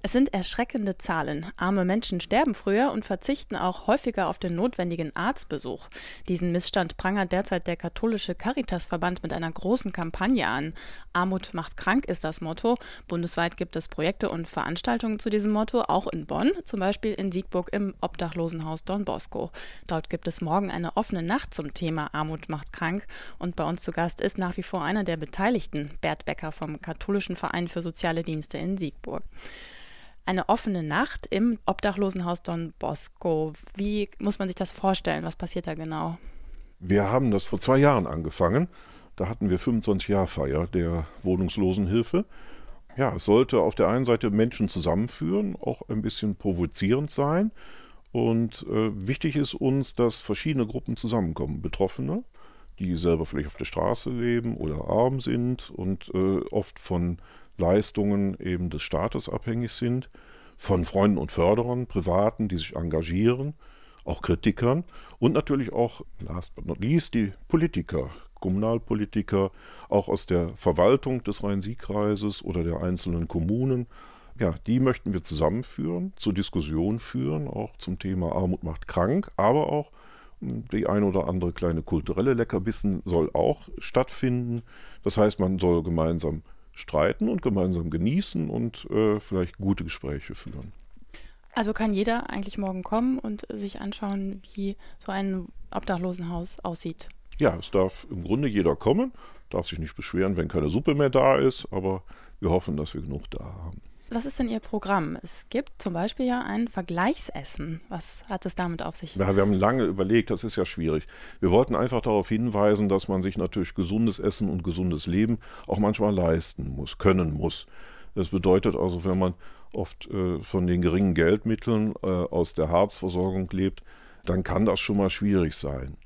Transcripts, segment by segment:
Es sind erschreckende Zahlen. Arme Menschen sterben früher und verzichten auch häufiger auf den notwendigen Arztbesuch. Diesen Missstand prangert derzeit der katholische Caritasverband mit einer großen Kampagne an. Armut macht krank ist das Motto. Bundesweit gibt es Projekte und Veranstaltungen zu diesem Motto, auch in Bonn, zum Beispiel in Siegburg im Obdachlosenhaus Don Bosco. Dort gibt es morgen eine offene Nacht zum Thema Armut macht krank. Und bei uns zu Gast ist nach wie vor einer der Beteiligten, Bert Becker vom Katholischen Verein für soziale Dienste in Siegburg eine offene Nacht im Obdachlosenhaus Don Bosco. Wie muss man sich das vorstellen? Was passiert da genau? Wir haben das vor zwei Jahren angefangen. Da hatten wir 25 Jahre Feier der Wohnungslosenhilfe. Ja, es sollte auf der einen Seite Menschen zusammenführen, auch ein bisschen provozierend sein. Und äh, wichtig ist uns, dass verschiedene Gruppen zusammenkommen. Betroffene, die selber vielleicht auf der Straße leben oder arm sind und äh, oft von Leistungen eben des Staates abhängig sind, von Freunden und Förderern, Privaten, die sich engagieren, auch Kritikern und natürlich auch, last but not least, die Politiker, Kommunalpolitiker, auch aus der Verwaltung des Rhein-Sieg-Kreises oder der einzelnen Kommunen. Ja, die möchten wir zusammenführen, zur Diskussion führen, auch zum Thema Armut macht krank, aber auch die ein oder andere kleine kulturelle Leckerbissen soll auch stattfinden. Das heißt, man soll gemeinsam streiten und gemeinsam genießen und äh, vielleicht gute Gespräche führen. Also kann jeder eigentlich morgen kommen und sich anschauen, wie so ein Obdachlosenhaus aussieht. Ja, es darf im Grunde jeder kommen, darf sich nicht beschweren, wenn keine Suppe mehr da ist, aber wir hoffen, dass wir genug da haben. Was ist denn Ihr Programm? Es gibt zum Beispiel ja ein Vergleichsessen. Was hat es damit auf sich? Ja, wir haben lange überlegt, das ist ja schwierig. Wir wollten einfach darauf hinweisen, dass man sich natürlich gesundes Essen und gesundes Leben auch manchmal leisten muss, können muss. Das bedeutet also, wenn man oft äh, von den geringen Geldmitteln äh, aus der Harzversorgung lebt, dann kann das schon mal schwierig sein.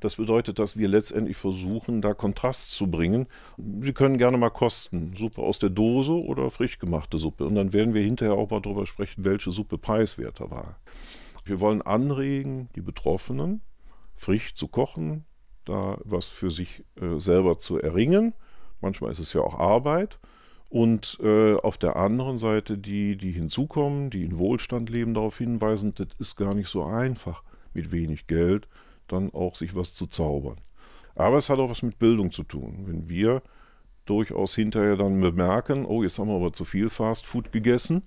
Das bedeutet, dass wir letztendlich versuchen, da Kontrast zu bringen. Sie können gerne mal kosten. Suppe aus der Dose oder frisch gemachte Suppe. Und dann werden wir hinterher auch mal darüber sprechen, welche Suppe preiswerter war. Wir wollen anregen, die Betroffenen frisch zu kochen, da was für sich äh, selber zu erringen. Manchmal ist es ja auch Arbeit. Und äh, auf der anderen Seite die, die hinzukommen, die in Wohlstand leben, darauf hinweisen, das ist gar nicht so einfach mit wenig Geld dann auch sich was zu zaubern. Aber es hat auch was mit Bildung zu tun. Wenn wir durchaus hinterher dann bemerken, oh, jetzt haben wir aber zu viel Fast Food gegessen,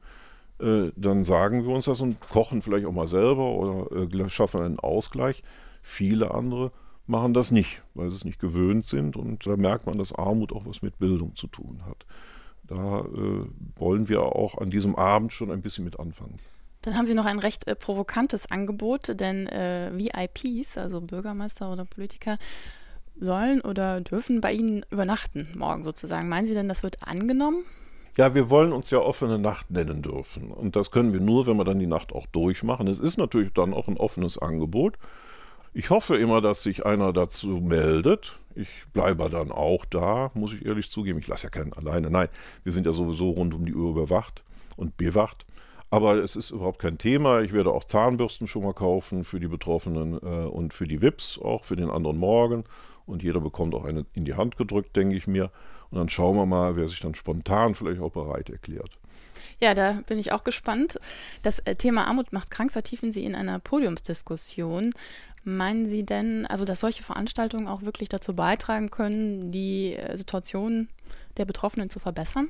äh, dann sagen wir uns das und kochen vielleicht auch mal selber oder äh, schaffen einen Ausgleich. Viele andere machen das nicht, weil sie es nicht gewöhnt sind und da merkt man, dass Armut auch was mit Bildung zu tun hat. Da äh, wollen wir auch an diesem Abend schon ein bisschen mit anfangen. Dann haben Sie noch ein recht äh, provokantes Angebot, denn äh, VIPs, also Bürgermeister oder Politiker, sollen oder dürfen bei Ihnen übernachten morgen sozusagen. Meinen Sie denn, das wird angenommen? Ja, wir wollen uns ja offene Nacht nennen dürfen. Und das können wir nur, wenn wir dann die Nacht auch durchmachen. Es ist natürlich dann auch ein offenes Angebot. Ich hoffe immer, dass sich einer dazu meldet. Ich bleibe dann auch da, muss ich ehrlich zugeben. Ich lasse ja keinen alleine. Nein, wir sind ja sowieso rund um die Uhr überwacht und bewacht. Aber es ist überhaupt kein Thema. Ich werde auch Zahnbürsten schon mal kaufen für die Betroffenen äh, und für die VIPs, auch für den anderen Morgen. Und jeder bekommt auch eine in die Hand gedrückt, denke ich mir. Und dann schauen wir mal, wer sich dann spontan vielleicht auch bereit erklärt. Ja, da bin ich auch gespannt. Das äh, Thema Armut macht krank vertiefen Sie in einer Podiumsdiskussion. Meinen Sie denn, also dass solche Veranstaltungen auch wirklich dazu beitragen können, die äh, Situation der Betroffenen zu verbessern?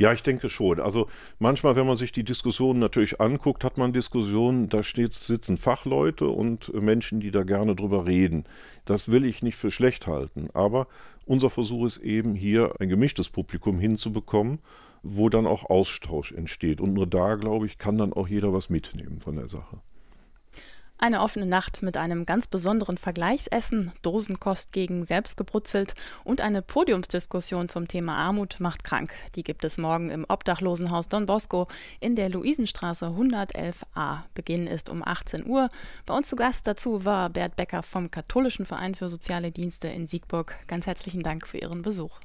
Ja, ich denke schon. Also manchmal, wenn man sich die Diskussionen natürlich anguckt, hat man Diskussionen, da steht, sitzen Fachleute und Menschen, die da gerne drüber reden. Das will ich nicht für schlecht halten. Aber unser Versuch ist eben hier ein gemischtes Publikum hinzubekommen, wo dann auch Austausch entsteht. Und nur da, glaube ich, kann dann auch jeder was mitnehmen von der Sache. Eine offene Nacht mit einem ganz besonderen Vergleichsessen, Dosenkost gegen selbstgebrutzelt und eine Podiumsdiskussion zum Thema Armut macht krank. Die gibt es morgen im Obdachlosenhaus Don Bosco in der Luisenstraße 111a. Beginn ist um 18 Uhr. Bei uns zu Gast dazu war Bert Becker vom Katholischen Verein für soziale Dienste in Siegburg. Ganz herzlichen Dank für Ihren Besuch.